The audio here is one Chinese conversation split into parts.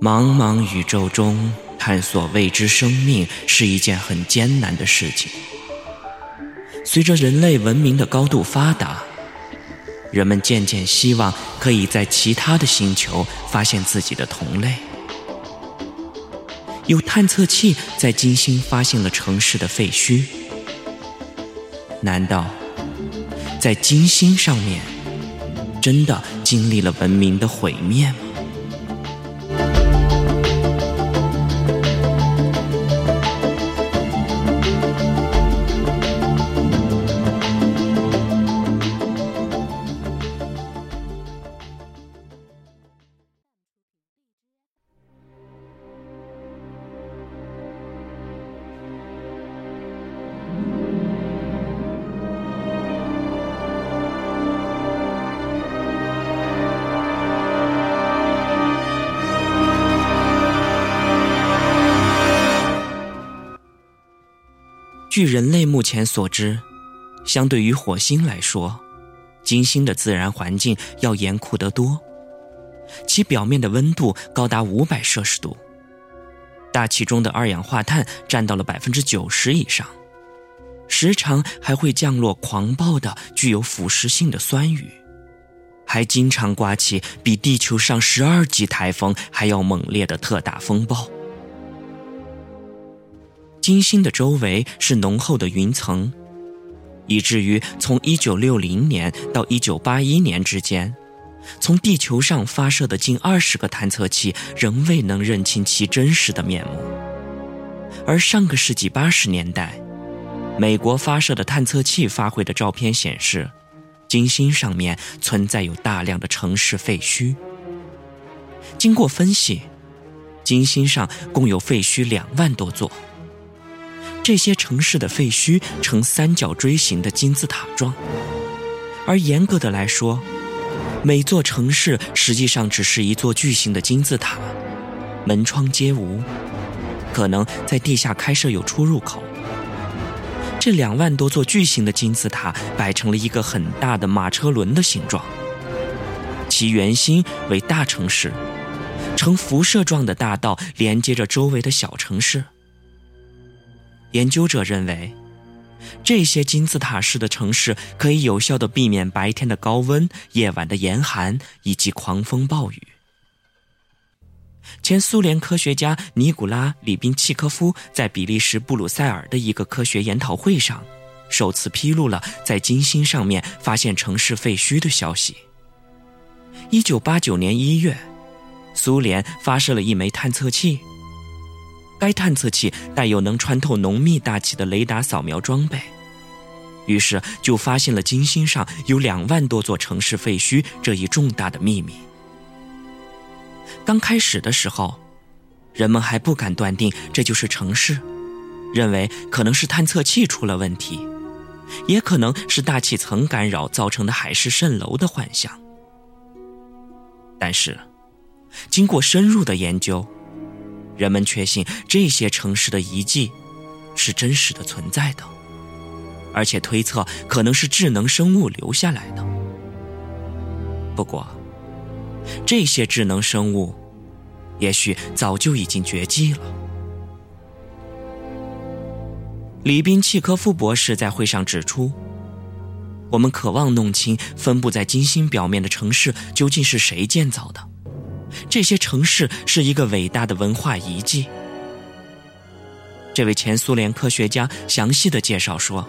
茫茫宇宙中，探索未知生命是一件很艰难的事情。随着人类文明的高度发达，人们渐渐希望可以在其他的星球发现自己的同类。有探测器在金星发现了城市的废墟，难道在金星上面真的经历了文明的毁灭吗？据人类目前所知，相对于火星来说，金星的自然环境要严酷得多。其表面的温度高达五百摄氏度，大气中的二氧化碳占到了百分之九十以上，时常还会降落狂暴的、具有腐蚀性的酸雨，还经常刮起比地球上十二级台风还要猛烈的特大风暴。金星的周围是浓厚的云层，以至于从1960年到1981年之间，从地球上发射的近二十个探测器仍未能认清其真实的面目。而上个世纪八十年代，美国发射的探测器发回的照片显示，金星上面存在有大量的城市废墟。经过分析，金星上共有废墟两万多座。这些城市的废墟呈三角锥形的金字塔状，而严格的来说，每座城市实际上只是一座巨型的金字塔，门窗皆无，可能在地下开设有出入口。这两万多座巨型的金字塔摆成了一个很大的马车轮的形状，其圆心为大城市，呈辐射状的大道连接着周围的小城市。研究者认为，这些金字塔式的城市可以有效的避免白天的高温、夜晚的严寒以及狂风暴雨。前苏联科学家尼古拉·里宾契科夫在比利时布鲁塞尔的一个科学研讨会上，首次披露了在金星上面发现城市废墟的消息。一九八九年一月，苏联发射了一枚探测器。该探测器带有能穿透浓密大气的雷达扫描装备，于是就发现了金星上有两万多座城市废墟这一重大的秘密。刚开始的时候，人们还不敢断定这就是城市，认为可能是探测器出了问题，也可能是大气层干扰造成的海市蜃楼的幻象。但是，经过深入的研究。人们确信这些城市的遗迹是真实的存在的，而且推测可能是智能生物留下来的。不过，这些智能生物也许早就已经绝迹了。李宾契科夫博士在会上指出：“我们渴望弄清分布在金星表面的城市究竟是谁建造的。”这些城市是一个伟大的文化遗迹。这位前苏联科学家详细的介绍说，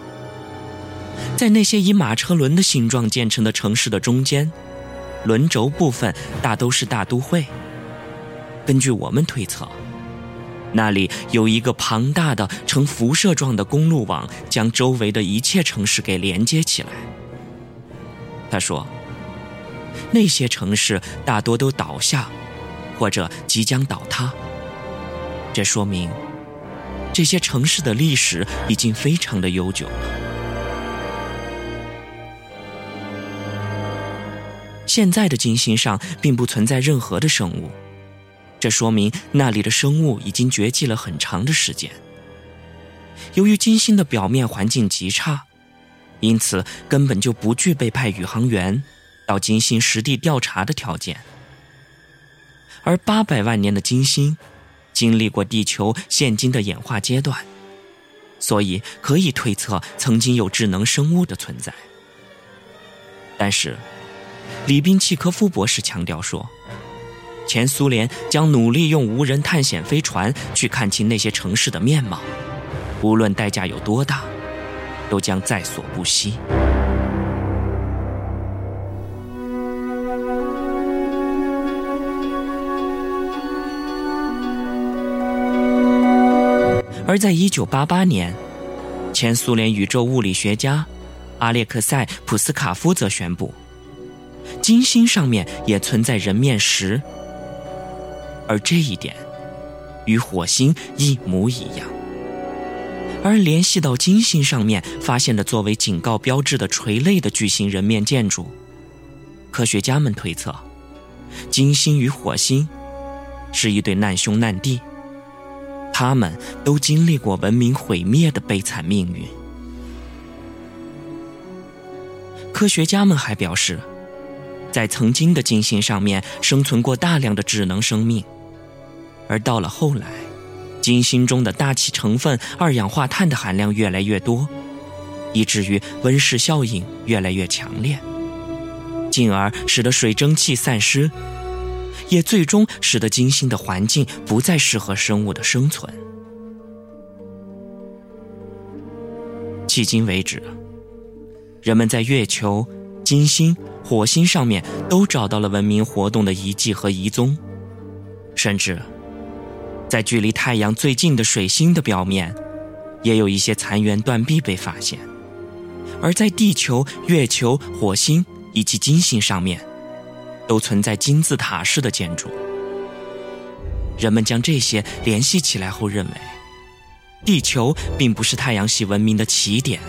在那些以马车轮的形状建成的城市的中间，轮轴部分大都是大都会。根据我们推测，那里有一个庞大的呈辐射状的公路网，将周围的一切城市给连接起来。他说。那些城市大多都倒下，或者即将倒塌。这说明，这些城市的历史已经非常的悠久了。现在的金星上并不存在任何的生物，这说明那里的生物已经绝迹了很长的时间。由于金星的表面环境极差，因此根本就不具备派宇航员到金星实地调查的条件。而八百万年的金星，经历过地球现今的演化阶段，所以可以推测曾经有智能生物的存在。但是，李宾契科夫博士强调说，前苏联将努力用无人探险飞船去看清那些城市的面貌，无论代价有多大，都将在所不惜。而在一九八八年，前苏联宇宙物理学家阿列克塞·普斯卡夫则宣布，金星上面也存在人面石，而这一点与火星一模一样。而联系到金星上面发现的作为警告标志的垂泪的巨型人面建筑，科学家们推测，金星与火星是一对难兄难弟。他们都经历过文明毁灭的悲惨命运。科学家们还表示，在曾经的金星上面生存过大量的智能生命，而到了后来，金星中的大气成分二氧化碳的含量越来越多，以至于温室效应越来越强烈，进而使得水蒸气散失。也最终使得金星的环境不再适合生物的生存。迄今为止，人们在月球、金星、火星上面都找到了文明活动的遗迹和遗踪，甚至在距离太阳最近的水星的表面，也有一些残垣断壁被发现。而在地球、月球、火星以及金星上面。都存在金字塔式的建筑。人们将这些联系起来后，认为地球并不是太阳系文明的起点，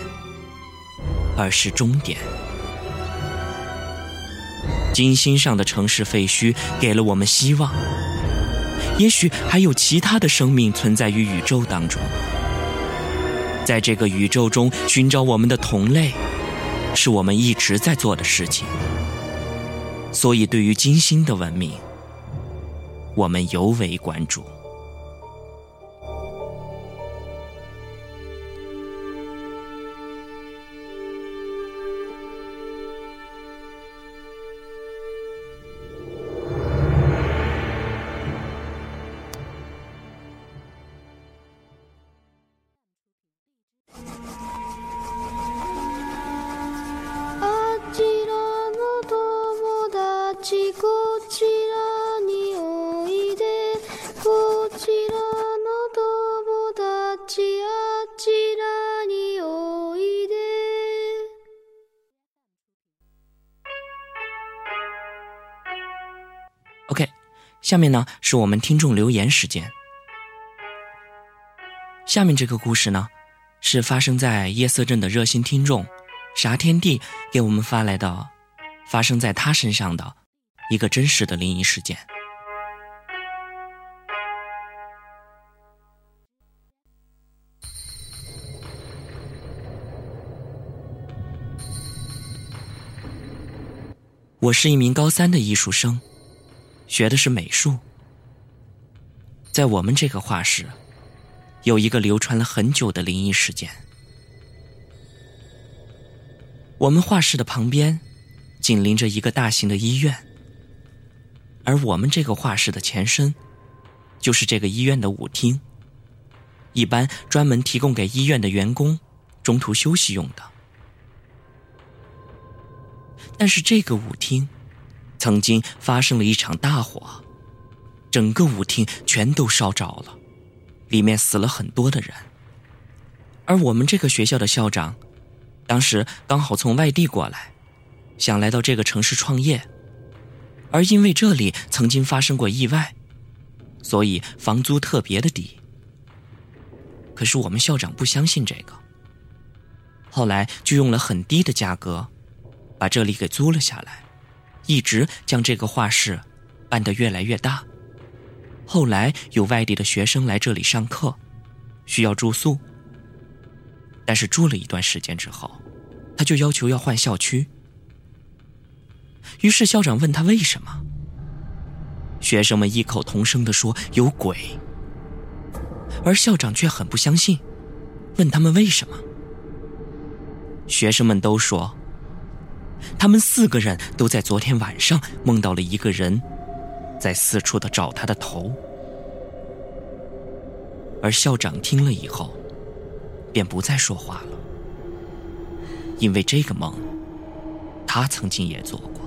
而是终点。金星上的城市废墟给了我们希望，也许还有其他的生命存在于宇宙当中。在这个宇宙中寻找我们的同类，是我们一直在做的事情。所以，对于金星的文明，我们尤为关注。OK，下面呢是我们听众留言时间。下面这个故事呢，是发生在夜色镇的热心听众啥天地给我们发来的，发生在他身上的一个真实的灵异事件。我是一名高三的艺术生。学的是美术，在我们这个画室，有一个流传了很久的灵异事件。我们画室的旁边，紧邻着一个大型的医院，而我们这个画室的前身，就是这个医院的舞厅，一般专门提供给医院的员工中途休息用的。但是这个舞厅。曾经发生了一场大火，整个舞厅全都烧着了，里面死了很多的人。而我们这个学校的校长，当时刚好从外地过来，想来到这个城市创业，而因为这里曾经发生过意外，所以房租特别的低。可是我们校长不相信这个，后来就用了很低的价格，把这里给租了下来。一直将这个画室办得越来越大。后来有外地的学生来这里上课，需要住宿，但是住了一段时间之后，他就要求要换校区。于是校长问他为什么，学生们异口同声的说有鬼，而校长却很不相信，问他们为什么。学生们都说，他们四个人都在昨天晚上梦到了一个人，在四处的找他的头。而校长听了以后，便不再说话了，因为这个梦，他曾经也做过，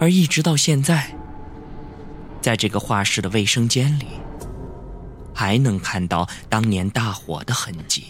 而一直到现在，在这个画室的卫生间里，还能看到当年大火的痕迹。